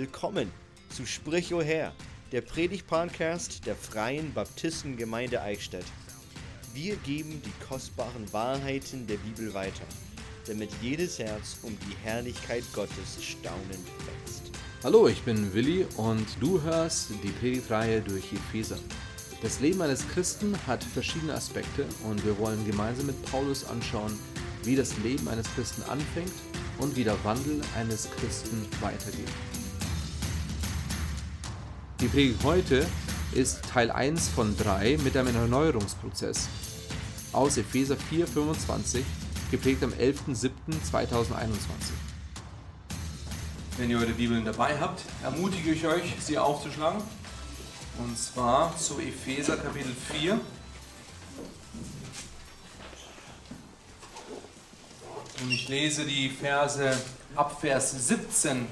Willkommen zu Sprich o Herr, der Predigt-Podcast der Freien Baptistengemeinde Eichstätt. Wir geben die kostbaren Wahrheiten der Bibel weiter, damit jedes Herz um die Herrlichkeit Gottes staunend wächst. Hallo, ich bin Willi und du hörst die Predigtreihe durch Epheser. Das Leben eines Christen hat verschiedene Aspekte und wir wollen gemeinsam mit Paulus anschauen, wie das Leben eines Christen anfängt und wie der Wandel eines Christen weitergeht. Die Predigt heute ist Teil 1 von 3 mit einem Erneuerungsprozess aus Epheser 4,25, geprägt am 11.07.2021. Wenn ihr eure Bibeln dabei habt, ermutige ich euch, sie aufzuschlagen. Und zwar zu Epheser Kapitel 4. Und ich lese die Verse ab Vers 17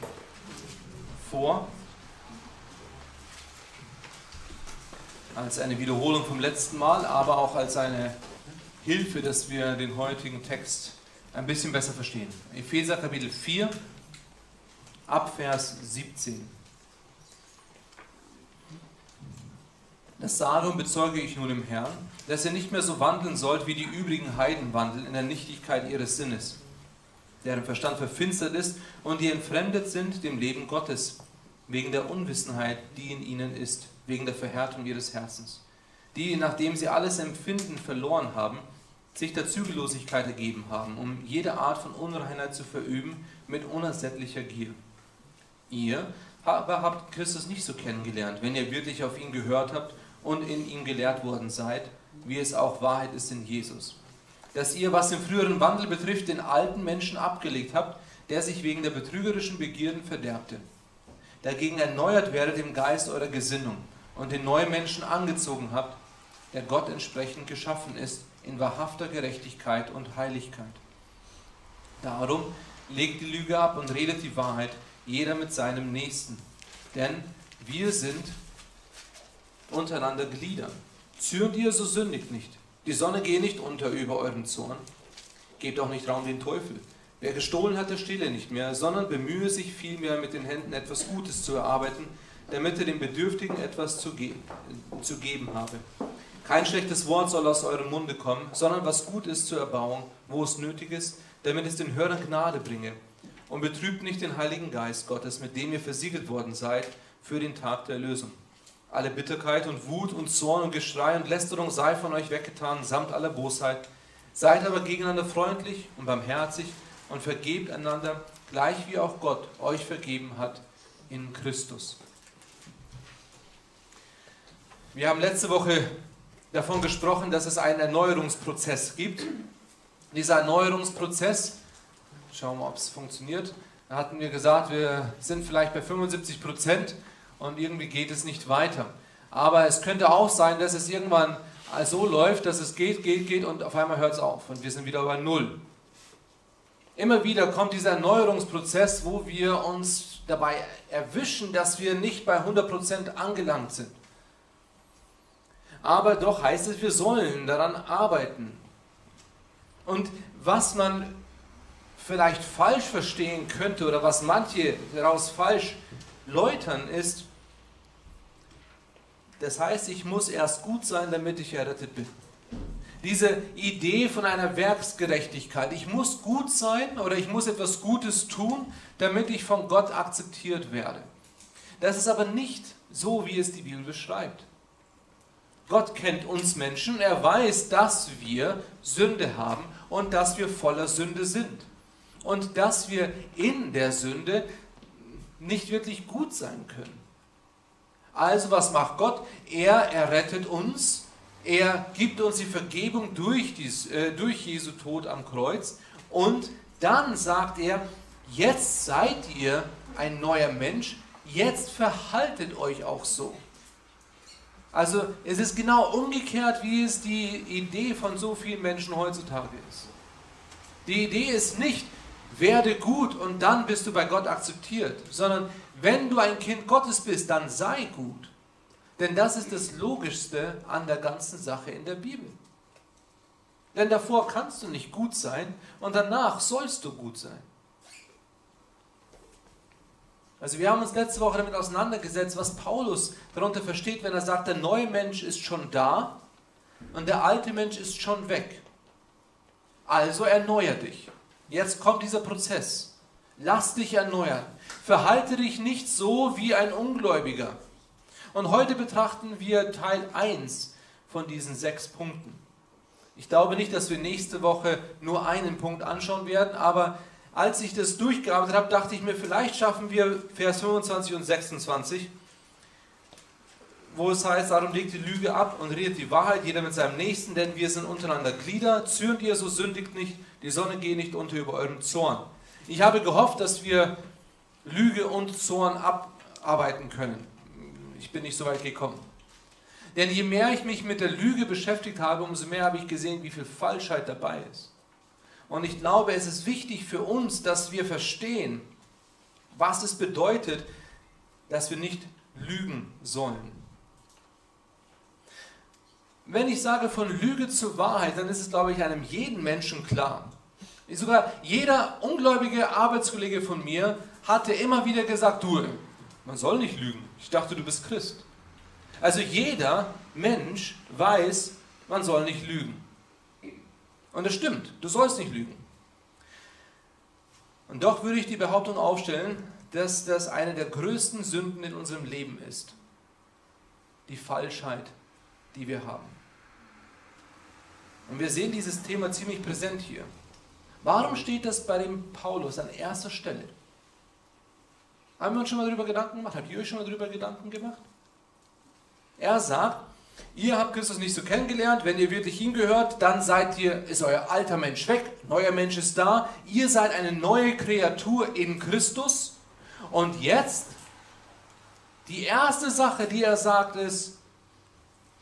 vor. Als eine Wiederholung vom letzten Mal, aber auch als eine Hilfe, dass wir den heutigen Text ein bisschen besser verstehen. Epheser Kapitel 4, ab Vers 17. Das darum bezeuge ich nun im Herrn, dass ihr nicht mehr so wandeln sollt, wie die übrigen Heiden wandeln, in der Nichtigkeit ihres Sinnes, deren Verstand verfinstert ist und die entfremdet sind dem Leben Gottes, wegen der Unwissenheit, die in ihnen ist, wegen der Verhärtung ihres Herzens. Die, nachdem sie alles Empfinden verloren haben, sich der Zügellosigkeit ergeben haben, um jede Art von Unreinheit zu verüben mit unersättlicher Gier. Ihr aber habt Christus nicht so kennengelernt, wenn ihr wirklich auf ihn gehört habt und in ihm gelehrt worden seid, wie es auch Wahrheit ist in Jesus. Dass ihr, was den früheren Wandel betrifft, den alten Menschen abgelegt habt, der sich wegen der betrügerischen Begierden verderbte. Dagegen erneuert werdet im Geist eurer Gesinnung und den neuen Menschen angezogen habt, der Gott entsprechend geschaffen ist, in wahrhafter Gerechtigkeit und Heiligkeit. Darum legt die Lüge ab und redet die Wahrheit, jeder mit seinem Nächsten. Denn wir sind untereinander Glieder. Zürnt ihr, so sündigt nicht. Die Sonne gehe nicht unter über euren Zorn. Gebt auch nicht Raum den Teufel. Wer gestohlen hat, der stehle nicht mehr, sondern bemühe sich vielmehr mit den Händen etwas Gutes zu erarbeiten, damit er dem Bedürftigen etwas zu, ge zu geben habe. Kein schlechtes Wort soll aus eurem Munde kommen, sondern was gut ist zur Erbauung, wo es nötig ist, damit es den Hörern Gnade bringe. Und betrübt nicht den Heiligen Geist Gottes, mit dem ihr versiegelt worden seid für den Tag der Erlösung. Alle Bitterkeit und Wut und Zorn und Geschrei und Lästerung sei von euch weggetan, samt aller Bosheit. Seid aber gegeneinander freundlich und barmherzig und vergebt einander, gleich wie auch Gott euch vergeben hat in Christus. Wir haben letzte Woche davon gesprochen, dass es einen Erneuerungsprozess gibt. Dieser Erneuerungsprozess, schauen wir mal, ob es funktioniert. Da hatten wir gesagt, wir sind vielleicht bei 75 Prozent und irgendwie geht es nicht weiter. Aber es könnte auch sein, dass es irgendwann so läuft, dass es geht, geht, geht und auf einmal hört es auf und wir sind wieder bei Null. Immer wieder kommt dieser Erneuerungsprozess, wo wir uns dabei erwischen, dass wir nicht bei 100% angelangt sind. Aber doch heißt es, wir sollen daran arbeiten. Und was man vielleicht falsch verstehen könnte oder was manche daraus falsch läutern, ist, das heißt, ich muss erst gut sein, damit ich errettet bin. Diese Idee von einer Werksgerechtigkeit. Ich muss gut sein oder ich muss etwas Gutes tun, damit ich von Gott akzeptiert werde. Das ist aber nicht so, wie es die Bibel beschreibt. Gott kennt uns Menschen, er weiß, dass wir Sünde haben und dass wir voller Sünde sind. Und dass wir in der Sünde nicht wirklich gut sein können. Also was macht Gott? Er errettet uns, er gibt uns die Vergebung durch, dies, äh, durch Jesu Tod am Kreuz und dann sagt er, jetzt seid ihr ein neuer Mensch, jetzt verhaltet euch auch so. Also es ist genau umgekehrt, wie es die Idee von so vielen Menschen heutzutage ist. Die Idee ist nicht, werde gut und dann bist du bei Gott akzeptiert, sondern wenn du ein Kind Gottes bist, dann sei gut. Denn das ist das Logischste an der ganzen Sache in der Bibel. Denn davor kannst du nicht gut sein und danach sollst du gut sein. Also wir haben uns letzte Woche damit auseinandergesetzt, was Paulus darunter versteht, wenn er sagt, der neue Mensch ist schon da und der alte Mensch ist schon weg. Also erneuer dich. Jetzt kommt dieser Prozess. Lass dich erneuern. Verhalte dich nicht so wie ein Ungläubiger. Und heute betrachten wir Teil 1 von diesen sechs Punkten. Ich glaube nicht, dass wir nächste Woche nur einen Punkt anschauen werden, aber als ich das durchgearbeitet habe, dachte ich mir, vielleicht schaffen wir Vers 25 und 26, wo es heißt, darum legt die Lüge ab und redet die Wahrheit, jeder mit seinem Nächsten, denn wir sind untereinander Glieder, zürnt ihr, so sündigt nicht, die Sonne geht nicht unter über eurem Zorn. Ich habe gehofft, dass wir Lüge und Zorn abarbeiten können. Ich bin nicht so weit gekommen. Denn je mehr ich mich mit der Lüge beschäftigt habe, umso mehr habe ich gesehen, wie viel Falschheit dabei ist. Und ich glaube, es ist wichtig für uns, dass wir verstehen, was es bedeutet, dass wir nicht lügen sollen. Wenn ich sage von Lüge zur Wahrheit, dann ist es, glaube ich, einem jeden Menschen klar. Sogar jeder ungläubige Arbeitskollege von mir hatte immer wieder gesagt, du, man soll nicht lügen. Ich dachte, du bist Christ. Also jeder Mensch weiß, man soll nicht lügen. Und das stimmt, du sollst nicht lügen. Und doch würde ich die Behauptung aufstellen, dass das eine der größten Sünden in unserem Leben ist. Die Falschheit, die wir haben. Und wir sehen dieses Thema ziemlich präsent hier. Warum steht das bei dem Paulus an erster Stelle? Haben wir uns schon mal darüber Gedanken gemacht? Habt ihr euch schon mal darüber Gedanken gemacht? Er sagt, ihr habt Christus nicht so kennengelernt, wenn ihr wirklich hingehört, dann seid ihr, ist euer alter Mensch weg, neuer Mensch ist da, ihr seid eine neue Kreatur in Christus. Und jetzt, die erste Sache, die er sagt, ist,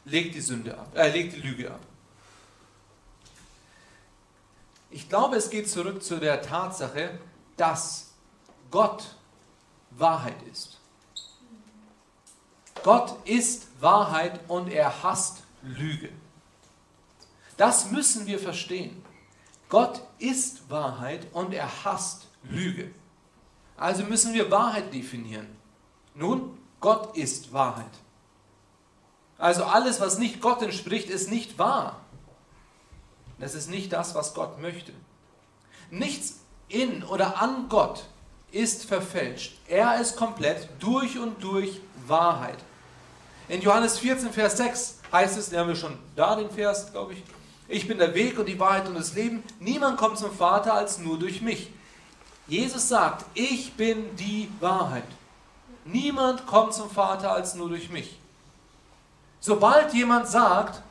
legt die Sünde ab, äh, legt die Lüge ab. Ich glaube, es geht zurück zu der Tatsache, dass Gott Wahrheit ist. Gott ist Wahrheit und er hasst Lüge. Das müssen wir verstehen. Gott ist Wahrheit und er hasst Lüge. Also müssen wir Wahrheit definieren. Nun, Gott ist Wahrheit. Also alles, was nicht Gott entspricht, ist nicht wahr. Das ist nicht das, was Gott möchte. Nichts in oder an Gott ist verfälscht. Er ist komplett durch und durch Wahrheit. In Johannes 14, Vers 6 heißt es, haben wir schon da, den Vers, glaube ich, ich bin der Weg und die Wahrheit und das Leben. Niemand kommt zum Vater als nur durch mich. Jesus sagt, ich bin die Wahrheit. Niemand kommt zum Vater als nur durch mich. Sobald jemand sagt,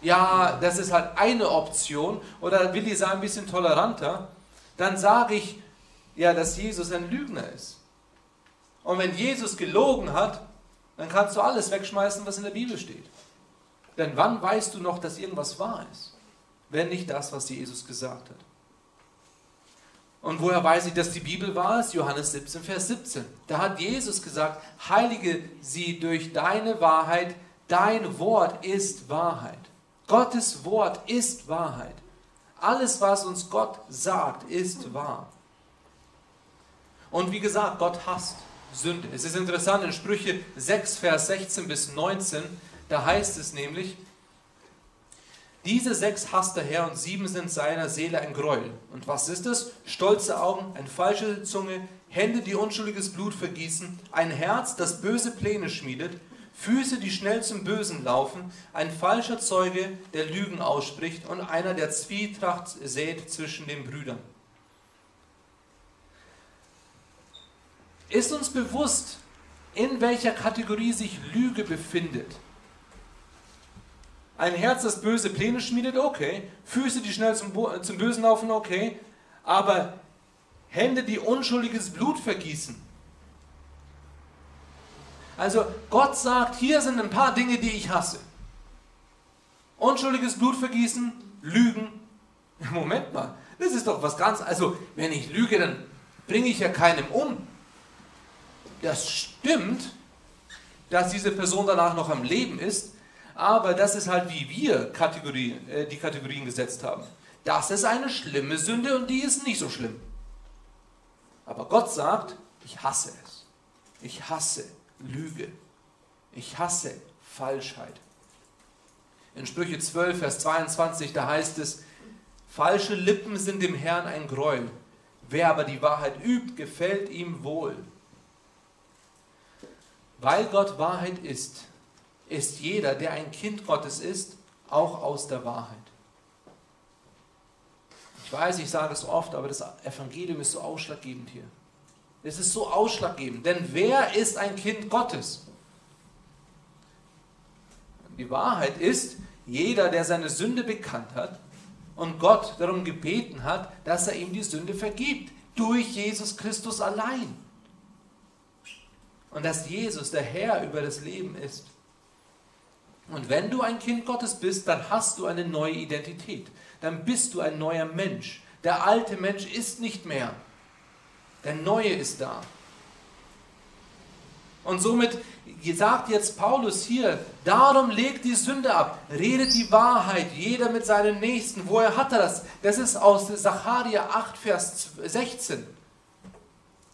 ja, das ist halt eine Option, oder will ich sagen, ein bisschen toleranter, dann sage ich, ja, dass Jesus ein Lügner ist. Und wenn Jesus gelogen hat, dann kannst du alles wegschmeißen, was in der Bibel steht. Denn wann weißt du noch, dass irgendwas wahr ist? Wenn nicht das, was Jesus gesagt hat. Und woher weiß ich, dass die Bibel wahr ist? Johannes 17, Vers 17. Da hat Jesus gesagt, heilige sie durch deine Wahrheit, dein Wort ist Wahrheit. Gottes Wort ist Wahrheit. Alles, was uns Gott sagt, ist wahr. Und wie gesagt, Gott hasst Sünde. Es ist interessant, in Sprüche 6, Vers 16 bis 19, da heißt es nämlich, diese sechs hasst der Herr und sieben sind seiner Seele ein Gräuel. Und was ist es? Stolze Augen, eine falsche Zunge, Hände, die unschuldiges Blut vergießen, ein Herz, das böse Pläne schmiedet, Füße, die schnell zum Bösen laufen, ein falscher Zeuge, der Lügen ausspricht und einer, der Zwietracht sät zwischen den Brüdern. Ist uns bewusst, in welcher Kategorie sich Lüge befindet? Ein Herz, das böse Pläne schmiedet, okay. Füße, die schnell zum, zum Bösen laufen, okay. Aber Hände, die unschuldiges Blut vergießen. Also Gott sagt, hier sind ein paar Dinge, die ich hasse. Unschuldiges Blut vergießen, Lügen. Moment mal, das ist doch was ganz... Also wenn ich lüge, dann bringe ich ja keinem um das stimmt, dass diese Person danach noch am Leben ist, aber das ist halt, wie wir Kategorie, äh, die Kategorien gesetzt haben. Das ist eine schlimme Sünde und die ist nicht so schlimm. Aber Gott sagt, ich hasse es. Ich hasse Lüge. Ich hasse Falschheit. In Sprüche 12, Vers 22, da heißt es, falsche Lippen sind dem Herrn ein Gräuel. Wer aber die Wahrheit übt, gefällt ihm wohl. Weil Gott Wahrheit ist, ist jeder, der ein Kind Gottes ist, auch aus der Wahrheit. Ich weiß, ich sage es oft, aber das Evangelium ist so ausschlaggebend hier. Es ist so ausschlaggebend. Denn wer ist ein Kind Gottes? Die Wahrheit ist, jeder, der seine Sünde bekannt hat und Gott darum gebeten hat, dass er ihm die Sünde vergibt. Durch Jesus Christus allein. Und dass Jesus der Herr über das Leben ist. Und wenn du ein Kind Gottes bist, dann hast du eine neue Identität. Dann bist du ein neuer Mensch. Der alte Mensch ist nicht mehr. Der neue ist da. Und somit sagt jetzt Paulus hier, darum legt die Sünde ab, redet die Wahrheit, jeder mit seinem Nächsten. Woher hat er das? Das ist aus Sacharja 8, Vers 16.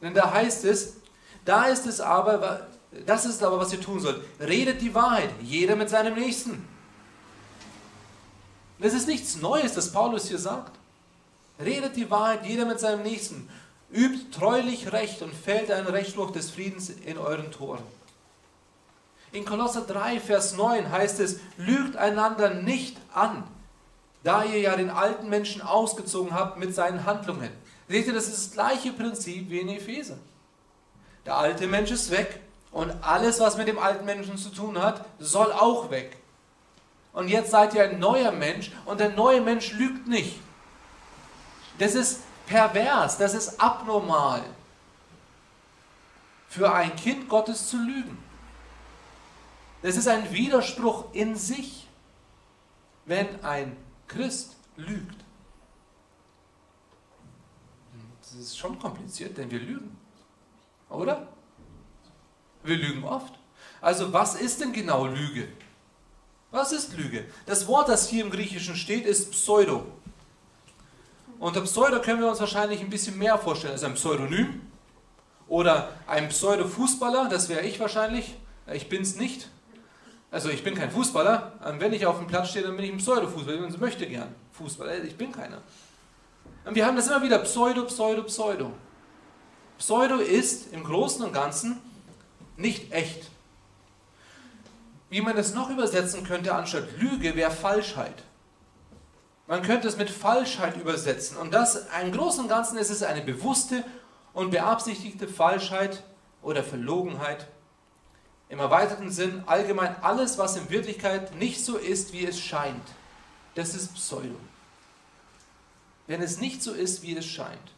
Denn da heißt es, da ist es aber, das ist aber, was ihr tun sollt. Redet die Wahrheit, jeder mit seinem Nächsten. Das ist nichts Neues, das Paulus hier sagt. Redet die Wahrheit, jeder mit seinem Nächsten. Übt treulich Recht und fällt einen Rechtspruch des Friedens in euren Toren. In Kolosser 3, Vers 9 heißt es, lügt einander nicht an, da ihr ja den alten Menschen ausgezogen habt mit seinen Handlungen. Seht ihr, das ist das gleiche Prinzip wie in Epheser. Der alte Mensch ist weg und alles, was mit dem alten Menschen zu tun hat, soll auch weg. Und jetzt seid ihr ein neuer Mensch und der neue Mensch lügt nicht. Das ist pervers, das ist abnormal, für ein Kind Gottes zu lügen. Das ist ein Widerspruch in sich, wenn ein Christ lügt. Das ist schon kompliziert, denn wir lügen. Oder? Wir lügen oft. Also was ist denn genau Lüge? Was ist Lüge? Das Wort, das hier im Griechischen steht, ist Pseudo. Unter Pseudo können wir uns wahrscheinlich ein bisschen mehr vorstellen. Ist ein Pseudonym oder ein Pseudo-Fußballer, das wäre ich wahrscheinlich. Ich bin es nicht. Also ich bin kein Fußballer. Wenn ich auf dem Platz stehe, dann bin ich ein Pseudo-Fußballer. Ich möchte gern Fußballer. Ich bin keiner. Und wir haben das immer wieder Pseudo, Pseudo, Pseudo. Pseudo ist im Großen und Ganzen nicht echt. Wie man es noch übersetzen könnte anstatt Lüge, wäre Falschheit. Man könnte es mit Falschheit übersetzen. Und das im Großen und Ganzen ist es eine bewusste und beabsichtigte Falschheit oder Verlogenheit. Im erweiterten Sinn allgemein alles, was in Wirklichkeit nicht so ist, wie es scheint. Das ist Pseudo. Wenn es nicht so ist, wie es scheint.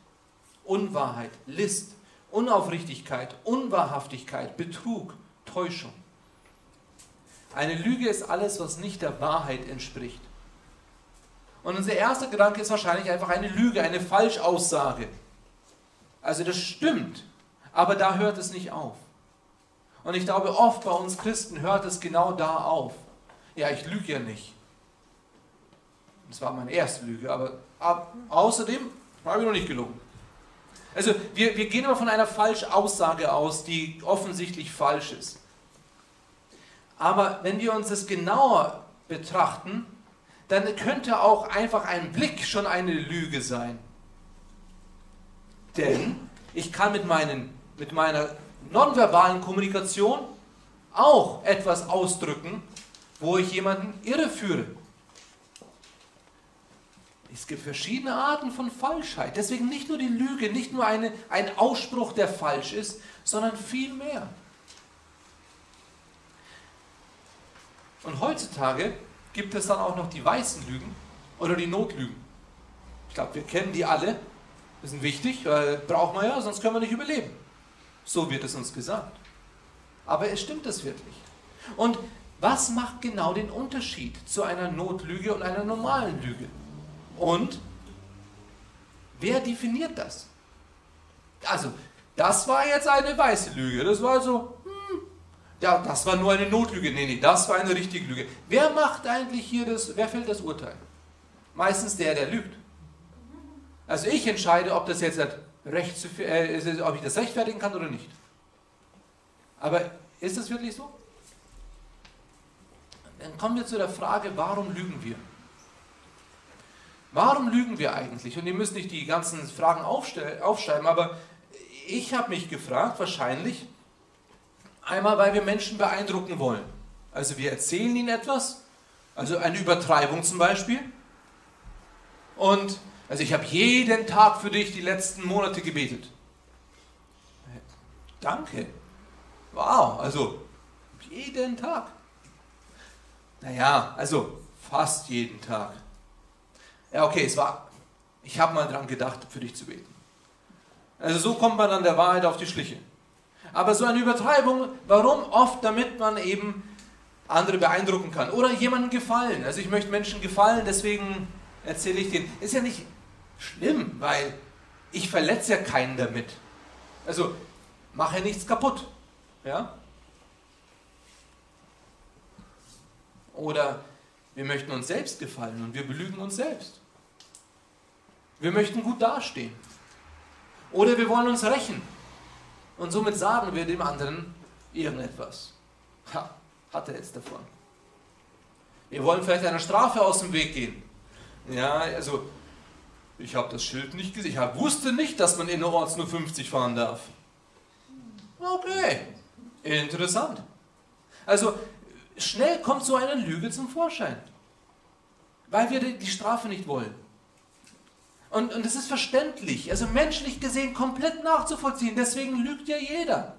Unwahrheit, List, Unaufrichtigkeit, Unwahrhaftigkeit, Betrug, Täuschung. Eine Lüge ist alles, was nicht der Wahrheit entspricht. Und unser erster Gedanke ist wahrscheinlich einfach eine Lüge, eine Falschaussage. Also das stimmt, aber da hört es nicht auf. Und ich glaube, oft bei uns Christen hört es genau da auf. Ja, ich lüge ja nicht. Das war meine erste Lüge, aber ab, außerdem habe ich noch nicht gelogen. Also wir, wir gehen immer von einer Falschaussage aus, die offensichtlich falsch ist. Aber wenn wir uns das genauer betrachten, dann könnte auch einfach ein Blick schon eine Lüge sein. Denn ich kann mit, meinen, mit meiner nonverbalen Kommunikation auch etwas ausdrücken, wo ich jemanden irreführe. Es gibt verschiedene Arten von Falschheit. Deswegen nicht nur die Lüge, nicht nur eine, ein Ausspruch, der falsch ist, sondern viel mehr. Und heutzutage gibt es dann auch noch die weißen Lügen oder die Notlügen. Ich glaube, wir kennen die alle. Die sind wichtig, weil brauchen wir ja, sonst können wir nicht überleben. So wird es uns gesagt. Aber es stimmt das wirklich. Und was macht genau den Unterschied zu einer Notlüge und einer normalen Lüge? Und wer definiert das? Also, das war jetzt eine weiße Lüge. Das war so, ja, das war nur eine Notlüge. Nee, nee, das war eine richtige Lüge. Wer macht eigentlich hier das, wer fällt das Urteil? Meistens der, der lügt. Also ich entscheide, ob das jetzt recht, äh, ob ich das rechtfertigen kann oder nicht. Aber ist es wirklich so? Dann kommen wir zu der Frage, warum lügen wir? Warum lügen wir eigentlich? Und ihr müsst nicht die ganzen Fragen aufschreiben, aber ich habe mich gefragt, wahrscheinlich, einmal, weil wir Menschen beeindrucken wollen. Also wir erzählen ihnen etwas, also eine Übertreibung zum Beispiel. Und also ich habe jeden Tag für dich die letzten Monate gebetet. Danke. Wow, also jeden Tag. Naja, also fast jeden Tag. Ja, okay, es war, ich habe mal dran gedacht, für dich zu beten. Also so kommt man an der Wahrheit auf die Schliche. Aber so eine Übertreibung, warum? Oft, damit man eben andere beeindrucken kann oder jemandem gefallen. Also ich möchte Menschen gefallen, deswegen erzähle ich denen. Ist ja nicht schlimm, weil ich verletze ja keinen damit. Also mache nichts kaputt. Ja? Oder wir möchten uns selbst gefallen und wir belügen uns selbst. Wir möchten gut dastehen. Oder wir wollen uns rächen. Und somit sagen wir dem anderen irgendetwas. Ha, hat er jetzt davon. Wir wollen vielleicht einer Strafe aus dem Weg gehen. Ja, also ich habe das Schild nicht gesehen. Ich wusste nicht, dass man innerorts nur 50 fahren darf. Okay, interessant. Also schnell kommt so eine Lüge zum Vorschein, weil wir die Strafe nicht wollen. Und, und das ist verständlich, also menschlich gesehen komplett nachzuvollziehen. Deswegen lügt ja jeder.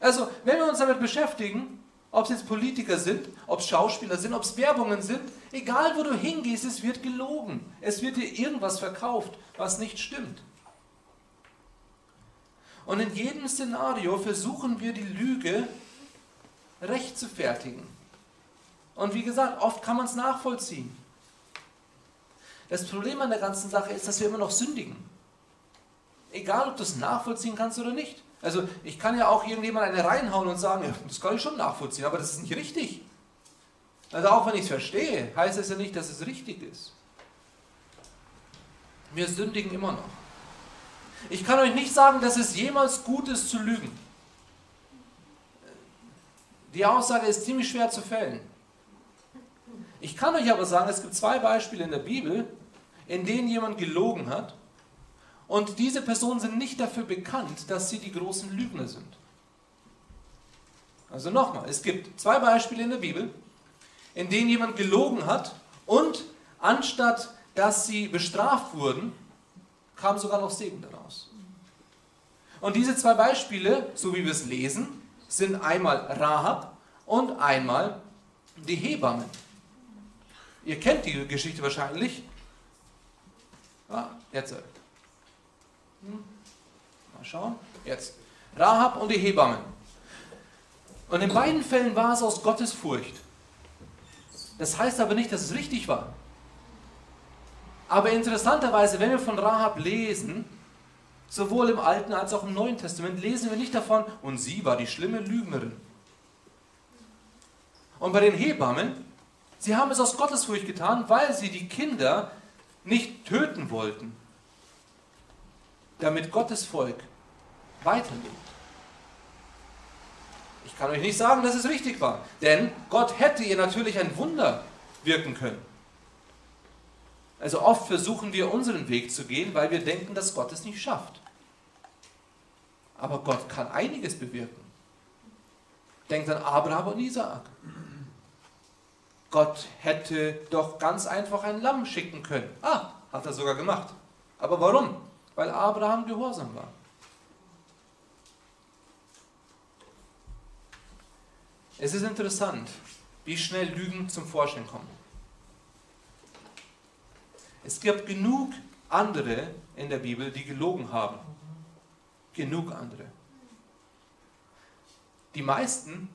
Also, wenn wir uns damit beschäftigen, ob es jetzt Politiker sind, ob es Schauspieler sind, ob es Werbungen sind, egal wo du hingehst, es wird gelogen. Es wird dir irgendwas verkauft, was nicht stimmt. Und in jedem Szenario versuchen wir die Lüge recht zu fertigen. Und wie gesagt, oft kann man es nachvollziehen. Das Problem an der ganzen Sache ist, dass wir immer noch sündigen. Egal, ob du es nachvollziehen kannst oder nicht. Also ich kann ja auch irgendjemand eine reinhauen und sagen, ja, das kann ich schon nachvollziehen, aber das ist nicht richtig. Also auch wenn ich es verstehe, heißt es ja nicht, dass es richtig ist. Wir sündigen immer noch. Ich kann euch nicht sagen, dass es jemals gut ist zu lügen. Die Aussage ist ziemlich schwer zu fällen. Ich kann euch aber sagen, es gibt zwei Beispiele in der Bibel, in denen jemand gelogen hat und diese Personen sind nicht dafür bekannt, dass sie die großen Lügner sind. Also nochmal, es gibt zwei Beispiele in der Bibel, in denen jemand gelogen hat und anstatt dass sie bestraft wurden, kam sogar noch Segen daraus. Und diese zwei Beispiele, so wie wir es lesen, sind einmal Rahab und einmal die Hebammen. Ihr kennt die Geschichte wahrscheinlich. Ah, jetzt. Hm. Mal schauen. Jetzt. Rahab und die Hebammen. Und in beiden Fällen war es aus Gottes Furcht. Das heißt aber nicht, dass es richtig war. Aber interessanterweise, wenn wir von Rahab lesen, sowohl im Alten als auch im Neuen Testament, lesen wir nicht davon, und sie war die schlimme Lügnerin. Und bei den Hebammen, sie haben es aus Gottesfurcht getan, weil sie die Kinder nicht töten wollten, damit Gottes Volk weiterlebt. Ich kann euch nicht sagen, dass es richtig war, denn Gott hätte ihr natürlich ein Wunder wirken können. Also oft versuchen wir unseren Weg zu gehen, weil wir denken, dass Gott es nicht schafft. Aber Gott kann einiges bewirken. Denkt an Abraham und Isaak. Gott hätte doch ganz einfach ein Lamm schicken können. Ah, hat er sogar gemacht. Aber warum? Weil Abraham gehorsam war. Es ist interessant, wie schnell Lügen zum Vorschein kommen. Es gibt genug andere in der Bibel, die gelogen haben. Genug andere. Die meisten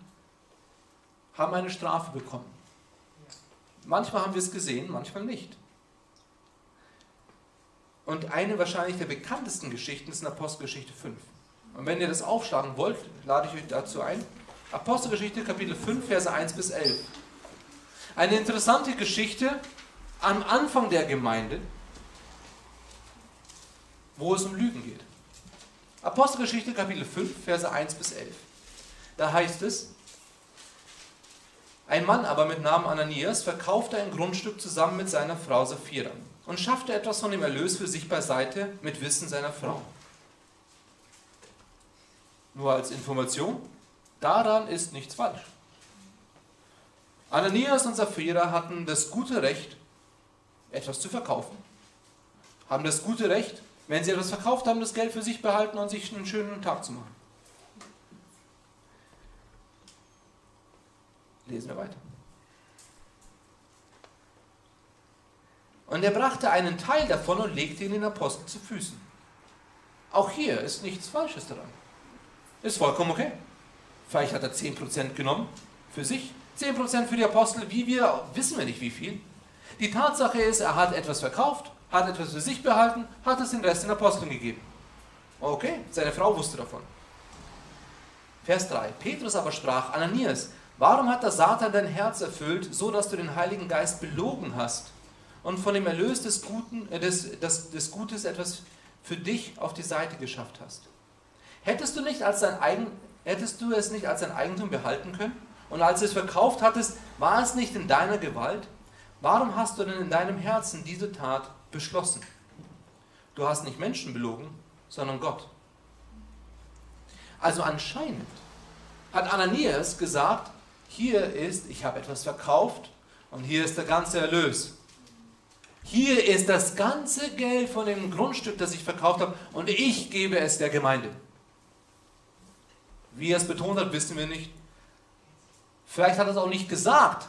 haben eine Strafe bekommen. Manchmal haben wir es gesehen, manchmal nicht. Und eine wahrscheinlich der bekanntesten Geschichten ist in Apostelgeschichte 5. Und wenn ihr das aufschlagen wollt, lade ich euch dazu ein. Apostelgeschichte Kapitel 5, Verse 1 bis 11. Eine interessante Geschichte am Anfang der Gemeinde, wo es um Lügen geht. Apostelgeschichte Kapitel 5, Verse 1 bis 11. Da heißt es, ein Mann aber mit Namen Ananias verkaufte ein Grundstück zusammen mit seiner Frau Sapphira und schaffte etwas von dem Erlös für sich beiseite mit Wissen seiner Frau. Nur als Information, daran ist nichts falsch. Ananias und Sapphira hatten das gute Recht, etwas zu verkaufen. Haben das gute Recht, wenn sie etwas verkauft haben, das Geld für sich behalten und sich einen schönen Tag zu machen. Lesen wir weiter. Und er brachte einen Teil davon und legte ihn den Apostel zu Füßen. Auch hier ist nichts Falsches daran. Ist vollkommen okay. Vielleicht hat er 10% genommen für sich, 10% für die Apostel, wie wir, wissen wir nicht wie viel. Die Tatsache ist, er hat etwas verkauft, hat etwas für sich behalten, hat es den Rest den Aposteln gegeben. Okay, seine Frau wusste davon. Vers 3. Petrus aber sprach, Ananias, warum hat der Satan dein Herz erfüllt, so dass du den Heiligen Geist belogen hast und von dem Erlös des, Guten, äh, des, des, des Gutes etwas für dich auf die Seite geschafft hast? Hättest du, nicht als dein Eigen, hättest du es nicht als dein Eigentum behalten können? Und als du es verkauft hattest, war es nicht in deiner Gewalt? Warum hast du denn in deinem Herzen diese Tat beschlossen? Du hast nicht Menschen belogen, sondern Gott. Also anscheinend hat Ananias gesagt, hier ist, ich habe etwas verkauft und hier ist der ganze Erlös. Hier ist das ganze Geld von dem Grundstück, das ich verkauft habe und ich gebe es der Gemeinde. Wie er es betont hat, wissen wir nicht. Vielleicht hat er es auch nicht gesagt,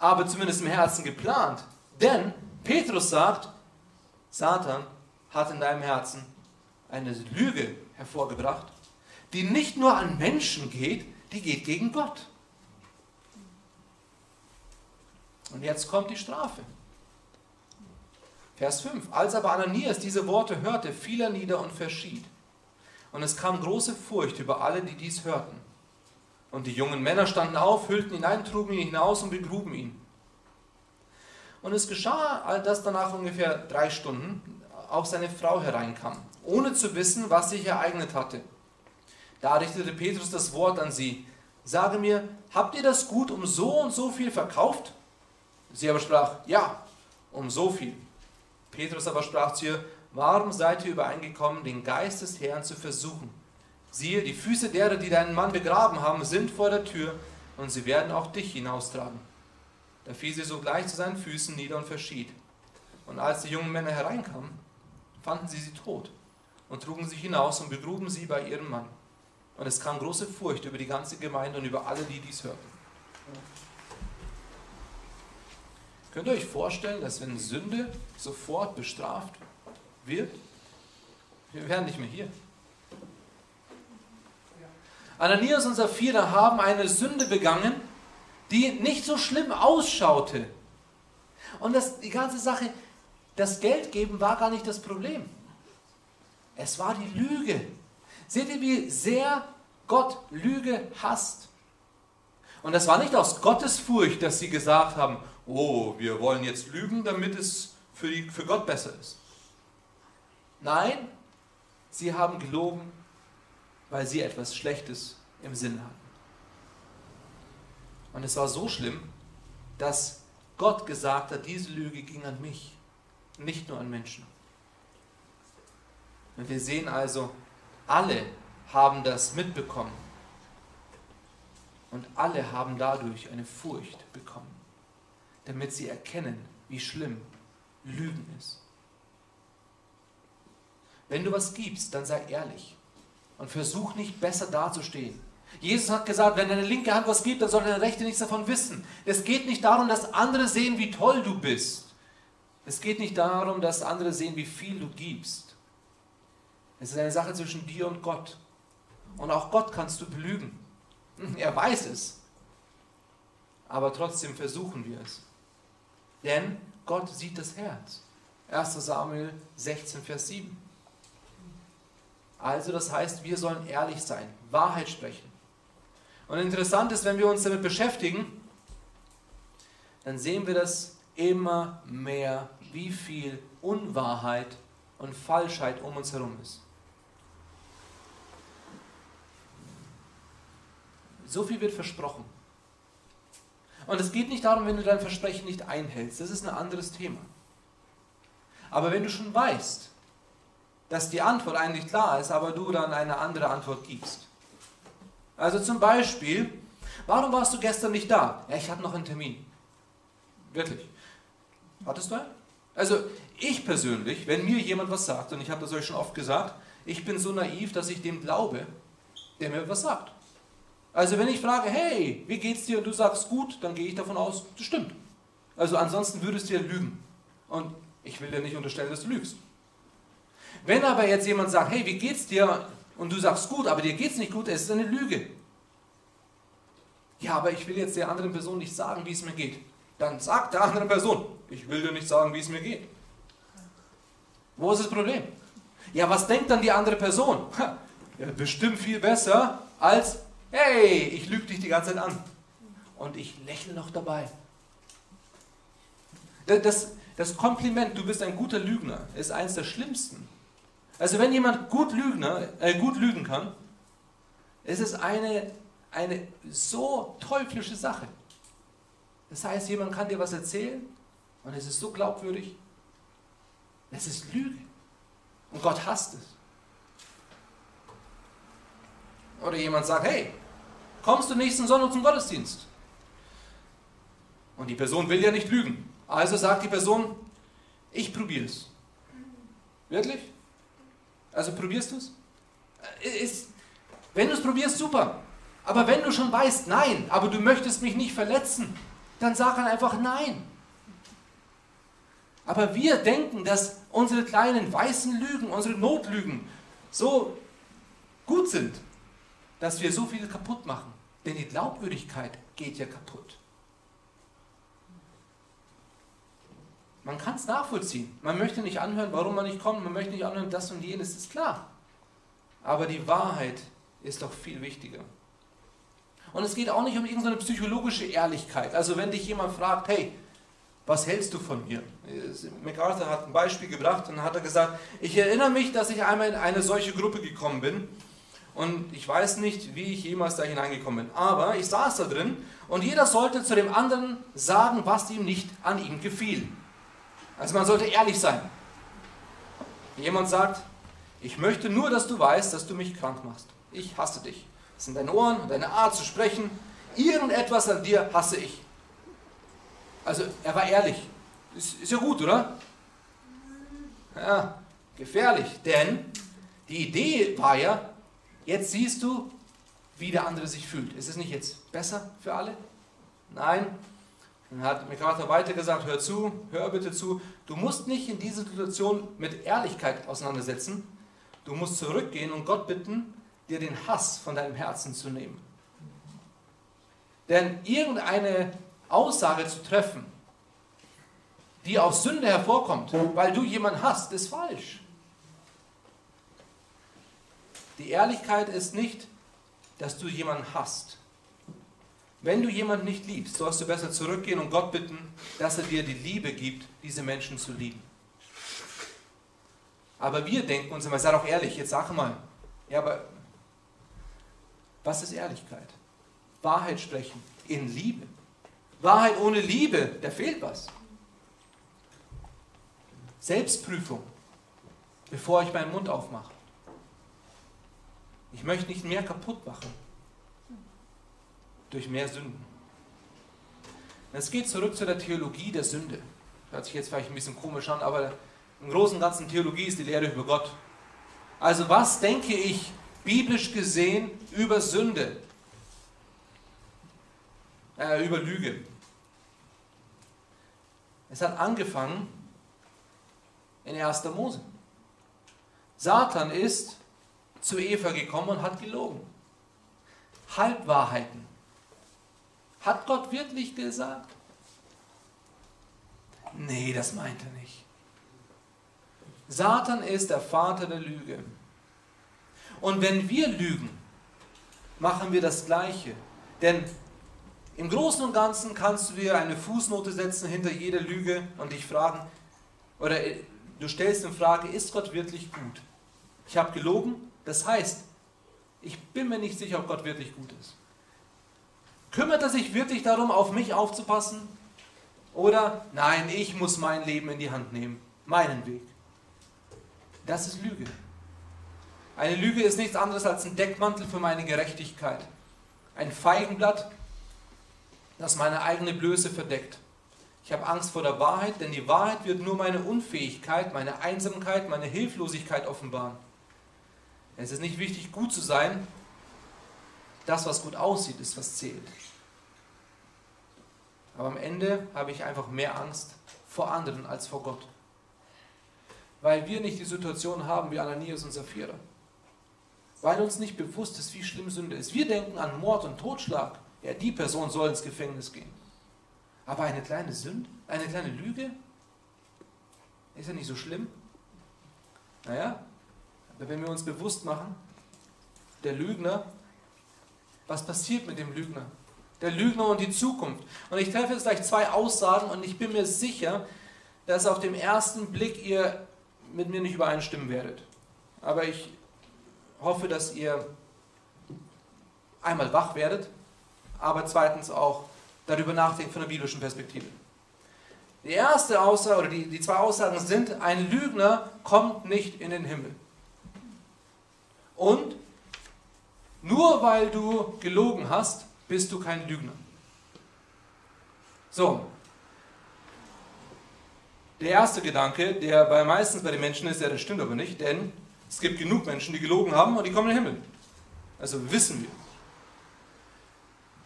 aber zumindest im Herzen geplant. Denn Petrus sagt, Satan hat in deinem Herzen eine Lüge hervorgebracht, die nicht nur an Menschen geht, die geht gegen Gott. Und jetzt kommt die Strafe. Vers 5. Als aber Ananias diese Worte hörte, fiel er nieder und verschied. Und es kam große Furcht über alle, die dies hörten. Und die jungen Männer standen auf, hüllten ihn ein, trugen ihn hinaus und begruben ihn. Und es geschah, dass danach ungefähr drei Stunden auch seine Frau hereinkam, ohne zu wissen, was sich ereignet hatte. Da richtete Petrus das Wort an sie. Sage mir, habt ihr das Gut um so und so viel verkauft? Sie aber sprach, ja, um so viel. Petrus aber sprach zu ihr, warum seid ihr übereingekommen, den Geist des Herrn zu versuchen? Siehe, die Füße derer, die deinen Mann begraben haben, sind vor der Tür, und sie werden auch dich hinaustragen. Da fiel sie sogleich zu seinen Füßen nieder und verschied. Und als die jungen Männer hereinkamen, fanden sie sie tot und trugen sie hinaus und begruben sie bei ihrem Mann. Und es kam große Furcht über die ganze Gemeinde und über alle, die dies hörten. Könnt ihr euch vorstellen, dass wenn Sünde sofort bestraft wird, wir wären nicht mehr hier. Ananias und Sapphira haben eine Sünde begangen, die nicht so schlimm ausschaute. Und das, die ganze Sache, das Geldgeben war gar nicht das Problem. Es war die Lüge. Seht ihr, wie sehr Gott Lüge hasst? Und das war nicht aus Gottesfurcht, dass sie gesagt haben, oh, wir wollen jetzt lügen, damit es für, die, für Gott besser ist. Nein, sie haben gelogen, weil sie etwas Schlechtes im Sinn hatten. Und es war so schlimm, dass Gott gesagt hat, diese Lüge ging an mich, nicht nur an Menschen. Und wir sehen also, alle haben das mitbekommen. Und alle haben dadurch eine Furcht bekommen, damit sie erkennen, wie schlimm Lügen ist. Wenn du was gibst, dann sei ehrlich und versuch nicht besser dazustehen. Jesus hat gesagt, wenn deine linke Hand was gibt, dann soll deine rechte nichts davon wissen. Es geht nicht darum, dass andere sehen, wie toll du bist. Es geht nicht darum, dass andere sehen, wie viel du gibst. Es ist eine Sache zwischen dir und Gott. Und auch Gott kannst du belügen. Er weiß es. Aber trotzdem versuchen wir es. Denn Gott sieht das Herz. 1 Samuel 16, Vers 7. Also das heißt, wir sollen ehrlich sein, Wahrheit sprechen. Und interessant ist, wenn wir uns damit beschäftigen, dann sehen wir das immer mehr, wie viel Unwahrheit und Falschheit um uns herum ist. So viel wird versprochen. Und es geht nicht darum, wenn du dein Versprechen nicht einhältst. Das ist ein anderes Thema. Aber wenn du schon weißt, dass die Antwort eigentlich klar ist, aber du dann eine andere Antwort gibst. Also zum Beispiel, warum warst du gestern nicht da? Ja, ich hatte noch einen Termin. Wirklich. Hattest du einen? Also ich persönlich, wenn mir jemand was sagt, und ich habe das euch schon oft gesagt, ich bin so naiv, dass ich dem glaube, der mir was sagt. Also wenn ich frage, hey, wie geht's dir und du sagst gut, dann gehe ich davon aus, das stimmt. Also ansonsten würdest du ja lügen. Und ich will dir nicht unterstellen, dass du lügst. Wenn aber jetzt jemand sagt, hey, wie geht's dir? Und du sagst gut, aber dir geht's nicht gut, es ist eine Lüge. Ja, aber ich will jetzt der anderen Person nicht sagen, wie es mir geht. Dann sagt der anderen Person, ich will dir nicht sagen, wie es mir geht. Wo ist das Problem? Ja, was denkt dann die andere Person? Ja, bestimmt viel besser als, hey, ich lüge dich die ganze Zeit an. Und ich lächle noch dabei. Das, das Kompliment, du bist ein guter Lügner, ist eines der schlimmsten. Also wenn jemand gut, Lügner, äh, gut lügen kann, ist es eine, eine so teuflische Sache. Das heißt, jemand kann dir was erzählen und es ist so glaubwürdig. Es ist Lüge. Und Gott hasst es. Oder jemand sagt, hey, kommst du nächsten Sonntag zum Gottesdienst? Und die Person will ja nicht lügen. Also sagt die Person, ich probiere es. Wirklich? Also probierst du es? Äh, wenn du es probierst, super. Aber wenn du schon weißt, nein, aber du möchtest mich nicht verletzen, dann sag dann einfach nein. Aber wir denken, dass unsere kleinen weißen Lügen, unsere Notlügen so gut sind, dass wir so viel kaputt machen. Denn die Glaubwürdigkeit geht ja kaputt. Man kann es nachvollziehen. Man möchte nicht anhören, warum man nicht kommt. Man möchte nicht anhören, das und jenes, ist klar. Aber die Wahrheit ist doch viel wichtiger. Und es geht auch nicht um irgendeine psychologische Ehrlichkeit. Also wenn dich jemand fragt, hey, was hältst du von mir? MacArthur hat ein Beispiel gebracht und hat er gesagt, ich erinnere mich, dass ich einmal in eine solche Gruppe gekommen bin und ich weiß nicht, wie ich jemals da hineingekommen bin. Aber ich saß da drin und jeder sollte zu dem anderen sagen, was ihm nicht an ihm gefiel. Also man sollte ehrlich sein. Jemand sagt, ich möchte nur, dass du weißt, dass du mich krank machst. Ich hasse dich. Das sind deine Ohren und deine Art zu sprechen. Irgendetwas an dir hasse ich. Also er war ehrlich. Ist, ist ja gut, oder? Ja, gefährlich. Denn die Idee war ja, jetzt siehst du, wie der andere sich fühlt. Ist es nicht jetzt besser für alle? Nein. Dann hat MacArthur weiter gesagt, hör zu, hör bitte zu. Du musst nicht in diese Situation mit Ehrlichkeit auseinandersetzen. Du musst zurückgehen und Gott bitten, dir den Hass von deinem Herzen zu nehmen. Denn irgendeine Aussage zu treffen, die aus Sünde hervorkommt, weil du jemanden hast, ist falsch. Die Ehrlichkeit ist nicht, dass du jemanden hast. Wenn du jemanden nicht liebst, sollst du besser zurückgehen und Gott bitten, dass er dir die Liebe gibt, diese Menschen zu lieben. Aber wir denken uns immer, sei doch ehrlich, jetzt sag mal, ja, aber was ist Ehrlichkeit? Wahrheit sprechen in Liebe. Wahrheit ohne Liebe, da fehlt was. Selbstprüfung, bevor ich meinen Mund aufmache. Ich möchte nicht mehr kaputt machen durch mehr Sünden. Es geht zurück zu der Theologie der Sünde. Hört sich jetzt vielleicht ein bisschen komisch an, aber im Großen und Ganzen Theologie ist die Lehre über Gott. Also was denke ich biblisch gesehen über Sünde, äh, über Lüge. Es hat angefangen in 1. Mose. Satan ist zu Eva gekommen und hat gelogen. Halbwahrheiten. Hat Gott wirklich gesagt? Nee, das meint er nicht. Satan ist der Vater der Lüge. Und wenn wir lügen, machen wir das Gleiche. Denn im Großen und Ganzen kannst du dir eine Fußnote setzen hinter jeder Lüge und dich fragen, oder du stellst in Frage, ist Gott wirklich gut? Ich habe gelogen, das heißt, ich bin mir nicht sicher, ob Gott wirklich gut ist. Kümmert er sich wirklich darum, auf mich aufzupassen? Oder nein, ich muss mein Leben in die Hand nehmen, meinen Weg. Das ist Lüge. Eine Lüge ist nichts anderes als ein Deckmantel für meine Gerechtigkeit. Ein Feigenblatt, das meine eigene Blöße verdeckt. Ich habe Angst vor der Wahrheit, denn die Wahrheit wird nur meine Unfähigkeit, meine Einsamkeit, meine Hilflosigkeit offenbaren. Es ist nicht wichtig, gut zu sein. Das, was gut aussieht, ist, was zählt. Aber am Ende habe ich einfach mehr Angst vor anderen als vor Gott. Weil wir nicht die Situation haben wie Ananias und Sapphira. Weil uns nicht bewusst ist, wie schlimm Sünde ist. Wir denken an Mord und Totschlag. Ja, die Person soll ins Gefängnis gehen. Aber eine kleine Sünde, eine kleine Lüge, ist ja nicht so schlimm. Naja, aber wenn wir uns bewusst machen, der Lügner, was passiert mit dem Lügner? Der Lügner und die Zukunft. Und ich treffe jetzt gleich zwei Aussagen und ich bin mir sicher, dass auf dem ersten Blick ihr mit mir nicht übereinstimmen werdet. Aber ich hoffe, dass ihr einmal wach werdet, aber zweitens auch darüber nachdenkt von der biblischen Perspektive. Die erste Aussage oder die, die zwei Aussagen sind, ein Lügner kommt nicht in den Himmel. Und nur weil du gelogen hast, bist du kein Lügner. So. Der erste Gedanke, der bei meistens bei den Menschen ist, ja, das stimmt aber nicht, denn es gibt genug Menschen, die gelogen haben und die kommen in den Himmel. Also wissen wir.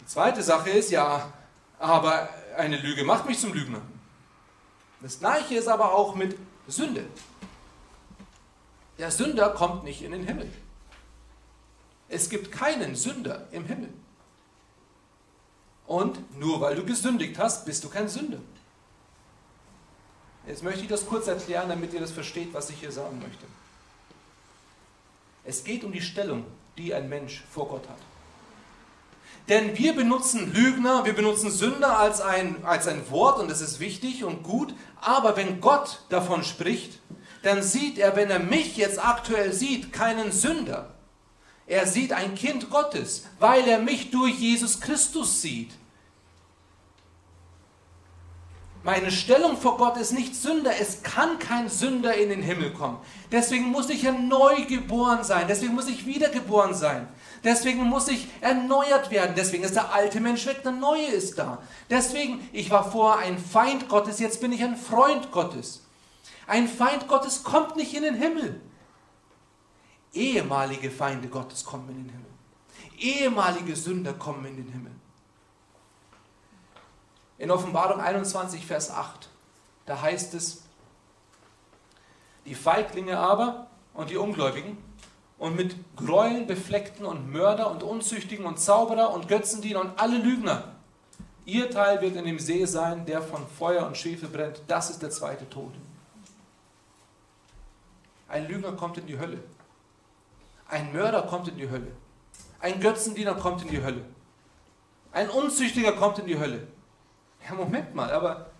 Die zweite Sache ist ja, aber eine Lüge macht mich zum Lügner. Das gleiche ist aber auch mit Sünde. Der Sünder kommt nicht in den Himmel. Es gibt keinen Sünder im Himmel. Und nur weil du gesündigt hast, bist du kein Sünder. Jetzt möchte ich das kurz erklären, damit ihr das versteht, was ich hier sagen möchte. Es geht um die Stellung, die ein Mensch vor Gott hat. Denn wir benutzen Lügner, wir benutzen Sünder als ein, als ein Wort und das ist wichtig und gut. Aber wenn Gott davon spricht, dann sieht er, wenn er mich jetzt aktuell sieht, keinen Sünder. Er sieht ein Kind Gottes, weil er mich durch Jesus Christus sieht. Meine Stellung vor Gott ist nicht Sünder. Es kann kein Sünder in den Himmel kommen. Deswegen muss ich ja neu geboren sein. Deswegen muss ich wiedergeboren sein. Deswegen muss ich erneuert werden. Deswegen ist der alte Mensch weg, der neue ist da. Deswegen, ich war vorher ein Feind Gottes, jetzt bin ich ein Freund Gottes. Ein Feind Gottes kommt nicht in den Himmel. Ehemalige Feinde Gottes kommen in den Himmel. Ehemalige Sünder kommen in den Himmel. In Offenbarung 21, Vers 8, da heißt es, die Feiglinge aber und die Ungläubigen und mit Gräueln befleckten und Mörder und Unzüchtigen und Zauberer und Götzendiener und alle Lügner. Ihr Teil wird in dem See sein, der von Feuer und Schwefel brennt. Das ist der zweite Tod. Ein Lügner kommt in die Hölle. Ein Mörder kommt in die Hölle. Ein Götzendiener kommt in die Hölle. Ein Unzüchtiger kommt in die Hölle. Ja, Moment mal, aber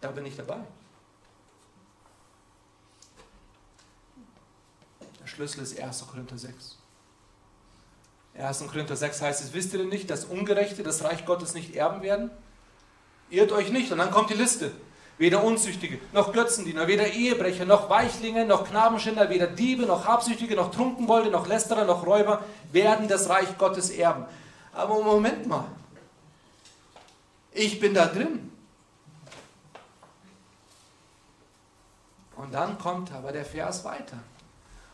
da bin ich dabei. Der Schlüssel ist 1. Korinther 6. 1. Korinther 6 heißt es, wisst ihr denn nicht, dass Ungerechte das Reich Gottes nicht erben werden? Irrt euch nicht. Und dann kommt die Liste. Weder Unzüchtige, noch Götzendiener, weder Ehebrecher, noch Weichlinge, noch Knabenschinder, weder Diebe, noch Habsüchtige, noch Trunkenbolde, noch Lästerer, noch Räuber werden das Reich Gottes erben. Aber Moment mal. Ich bin da drin. Und dann kommt aber der Vers weiter.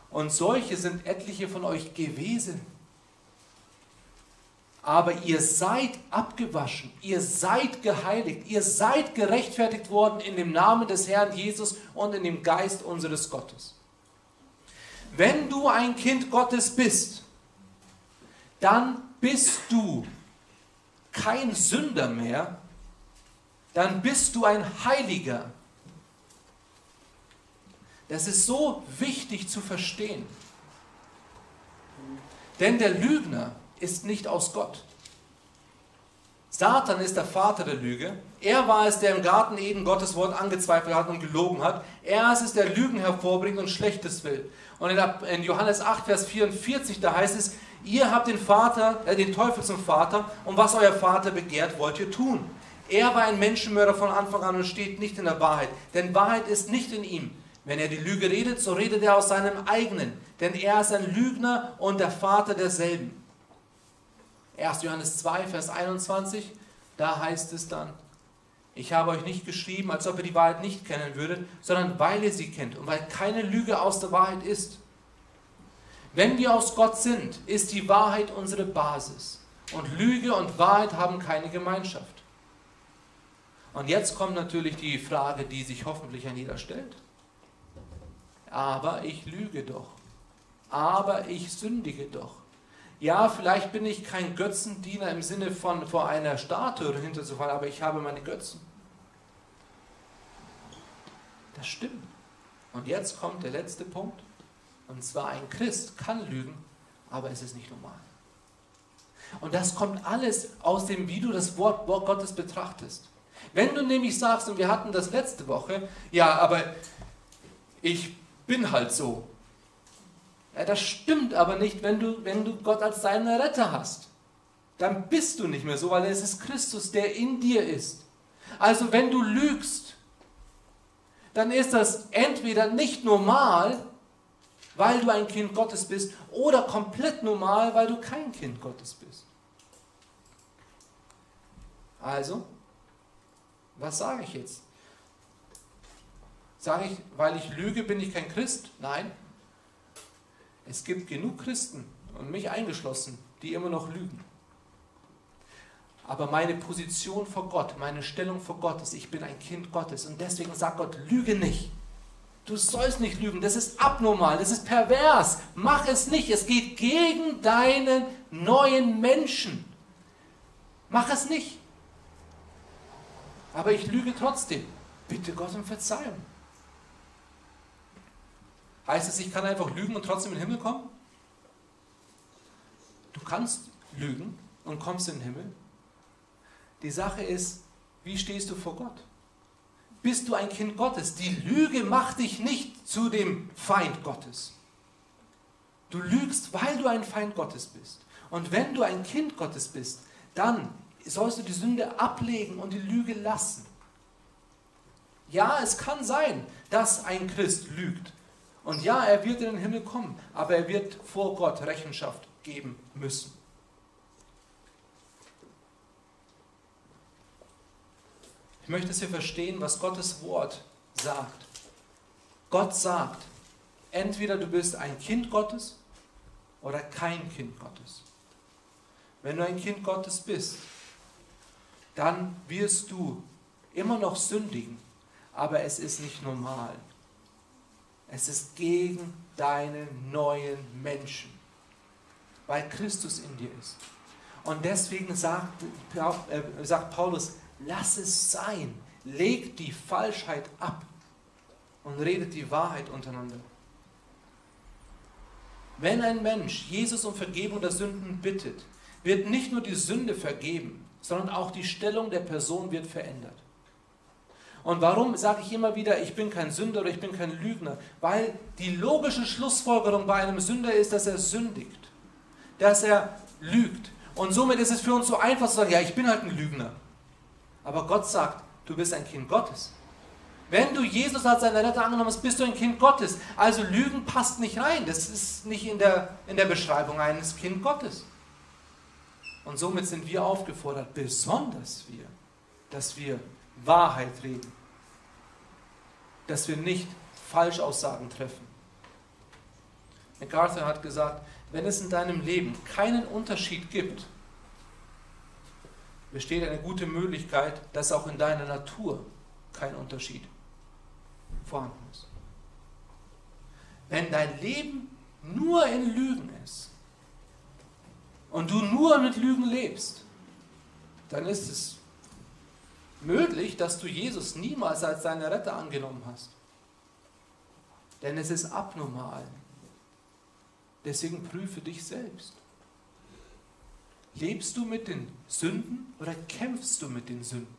Und solche sind etliche von euch gewesen. Aber ihr seid abgewaschen, ihr seid geheiligt, ihr seid gerechtfertigt worden in dem Namen des Herrn Jesus und in dem Geist unseres Gottes. Wenn du ein Kind Gottes bist, dann bist du kein Sünder mehr, dann bist du ein Heiliger. Das ist so wichtig zu verstehen. Denn der Lügner ist nicht aus Gott, Satan ist der Vater der Lüge. Er war es, der im Garten Eden Gottes Wort angezweifelt hat und gelogen hat. Er ist es, der Lügen hervorbringt und Schlechtes will. Und in Johannes 8, Vers 44, da heißt es, ihr habt den Vater, äh, den Teufel zum Vater und was euer Vater begehrt, wollt ihr tun. Er war ein Menschenmörder von Anfang an und steht nicht in der Wahrheit, denn Wahrheit ist nicht in ihm. Wenn er die Lüge redet, so redet er aus seinem eigenen, denn er ist ein Lügner und der Vater derselben. 1. Johannes 2, Vers 21, da heißt es dann, ich habe euch nicht geschrieben, als ob ihr die Wahrheit nicht kennen würdet, sondern weil ihr sie kennt und weil keine Lüge aus der Wahrheit ist. Wenn wir aus Gott sind, ist die Wahrheit unsere Basis. Und Lüge und Wahrheit haben keine Gemeinschaft. Und jetzt kommt natürlich die Frage, die sich hoffentlich an jeder stellt. Aber ich lüge doch. Aber ich sündige doch. Ja, vielleicht bin ich kein Götzendiener im Sinne von vor einer Statue hinterzufallen, aber ich habe meine Götzen. Das stimmt. Und jetzt kommt der letzte Punkt. Und zwar ein Christ kann lügen, aber es ist nicht normal. Und das kommt alles aus dem, wie du das Wort Gottes betrachtest. Wenn du nämlich sagst, und wir hatten das letzte Woche, ja, aber ich bin halt so. Ja, das stimmt aber nicht, wenn du, wenn du Gott als deinen Retter hast. Dann bist du nicht mehr so, weil es ist Christus, der in dir ist. Also wenn du lügst, dann ist das entweder nicht normal, weil du ein Kind Gottes bist, oder komplett normal, weil du kein Kind Gottes bist. Also, was sage ich jetzt? Sage ich, weil ich lüge, bin ich kein Christ? Nein. Es gibt genug Christen, und mich eingeschlossen, die immer noch lügen. Aber meine Position vor Gott, meine Stellung vor Gott ist, ich bin ein Kind Gottes. Und deswegen sagt Gott, lüge nicht. Du sollst nicht lügen, das ist abnormal, das ist pervers. Mach es nicht, es geht gegen deinen neuen Menschen. Mach es nicht. Aber ich lüge trotzdem. Bitte Gott um Verzeihung. Heißt es, ich kann einfach lügen und trotzdem in den Himmel kommen? Du kannst lügen und kommst in den Himmel. Die Sache ist, wie stehst du vor Gott? Bist du ein Kind Gottes? Die Lüge macht dich nicht zu dem Feind Gottes. Du lügst, weil du ein Feind Gottes bist. Und wenn du ein Kind Gottes bist, dann sollst du die Sünde ablegen und die Lüge lassen. Ja, es kann sein, dass ein Christ lügt. Und ja, er wird in den Himmel kommen, aber er wird vor Gott Rechenschaft geben müssen. Ich möchte, dass wir verstehen, was Gottes Wort sagt. Gott sagt, entweder du bist ein Kind Gottes oder kein Kind Gottes. Wenn du ein Kind Gottes bist, dann wirst du immer noch sündigen, aber es ist nicht normal. Es ist gegen deinen neuen Menschen, weil Christus in dir ist. Und deswegen sagt, äh, sagt Paulus, lass es sein, leg die Falschheit ab und redet die Wahrheit untereinander. Wenn ein Mensch Jesus um Vergebung der Sünden bittet, wird nicht nur die Sünde vergeben, sondern auch die Stellung der Person wird verändert. Und warum sage ich immer wieder, ich bin kein Sünder oder ich bin kein Lügner? Weil die logische Schlussfolgerung bei einem Sünder ist, dass er sündigt, dass er lügt. Und somit ist es für uns so einfach zu sagen, ja, ich bin halt ein Lügner. Aber Gott sagt, du bist ein Kind Gottes. Wenn du Jesus als deine Retter angenommen hast, bist du ein Kind Gottes. Also Lügen passt nicht rein. Das ist nicht in der, in der Beschreibung eines Kind Gottes. Und somit sind wir aufgefordert, besonders wir, dass wir Wahrheit reden. Dass wir nicht Falschaussagen treffen. MacArthur hat gesagt, wenn es in deinem Leben keinen Unterschied gibt, besteht eine gute Möglichkeit, dass auch in deiner Natur kein Unterschied vorhanden ist. Wenn dein Leben nur in Lügen ist und du nur mit Lügen lebst, dann ist es möglich, dass du Jesus niemals als deinen Retter angenommen hast. Denn es ist abnormal. Deswegen prüfe dich selbst. Lebst du mit den Sünden oder kämpfst du mit den Sünden?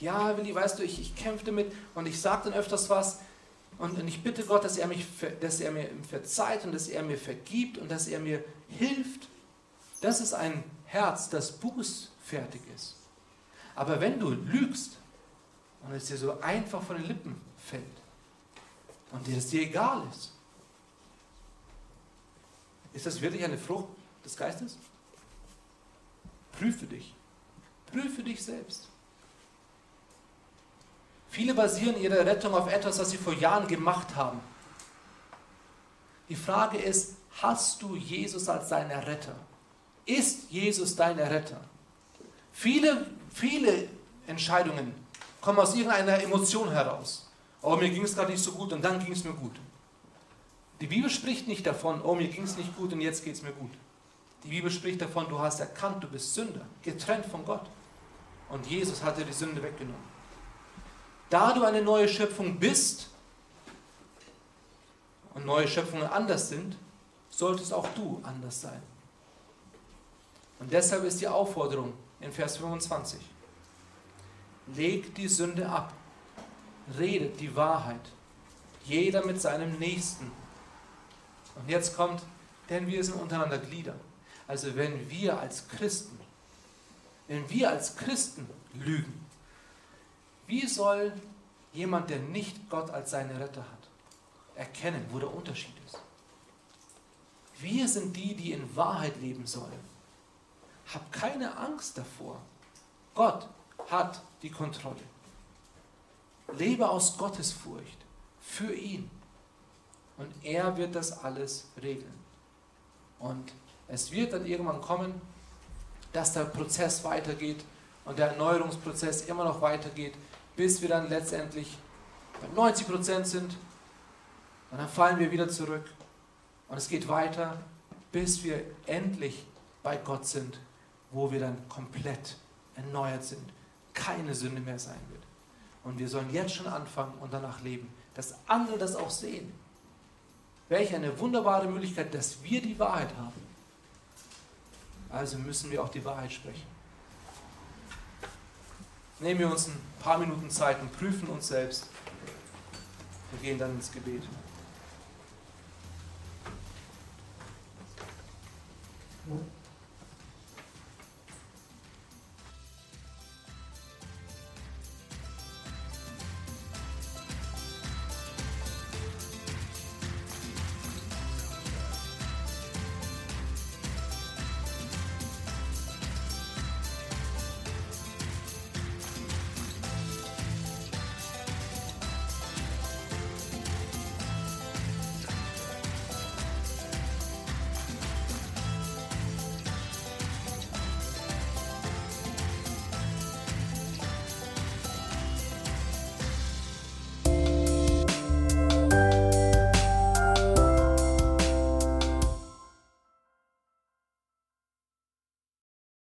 Ja, Willi, weißt du, ich, ich kämpfe damit und ich sage dann öfters was und, und ich bitte Gott, dass er, mich, dass er mir verzeiht und dass er mir vergibt und dass er mir hilft. Das ist ein Herz, das bußfertig ist. Aber wenn du lügst und es dir so einfach von den Lippen fällt und dir das dir egal ist, ist das wirklich eine Frucht des Geistes? Prüfe dich. Prüfe dich selbst. Viele basieren ihre Rettung auf etwas, was sie vor Jahren gemacht haben. Die Frage ist, hast du Jesus als deinen Retter? Ist Jesus dein Retter? Viele, viele Entscheidungen kommen aus irgendeiner Emotion heraus. Oh, mir ging es gerade nicht so gut und dann ging es mir gut. Die Bibel spricht nicht davon, oh, mir ging es nicht gut und jetzt geht es mir gut. Die Bibel spricht davon, du hast erkannt, du bist Sünder, getrennt von Gott. Und Jesus hat dir die Sünde weggenommen. Da du eine neue Schöpfung bist und neue Schöpfungen anders sind, solltest auch du anders sein. Und deshalb ist die Aufforderung in Vers 25. Legt die Sünde ab, redet die Wahrheit, jeder mit seinem Nächsten. Und jetzt kommt, denn wir sind untereinander Glieder. Also wenn wir als Christen, wenn wir als Christen lügen, wie soll jemand, der nicht Gott als seinen Retter hat, erkennen, wo der Unterschied ist? Wir sind die, die in Wahrheit leben sollen. Hab keine Angst davor. Gott hat die Kontrolle. Lebe aus Gottes Furcht für ihn. Und er wird das alles regeln. Und es wird dann irgendwann kommen, dass der Prozess weitergeht und der Erneuerungsprozess immer noch weitergeht, bis wir dann letztendlich bei 90 Prozent sind. Und dann fallen wir wieder zurück. Und es geht weiter, bis wir endlich bei Gott sind, wo wir dann komplett erneuert sind, keine Sünde mehr sein wird. Und wir sollen jetzt schon anfangen und danach leben, dass andere das auch sehen. Welch eine wunderbare Möglichkeit, dass wir die Wahrheit haben. Also müssen wir auch die Wahrheit sprechen. Nehmen wir uns ein paar Minuten Zeit und prüfen uns selbst. Wir gehen dann ins Gebet. Mhm.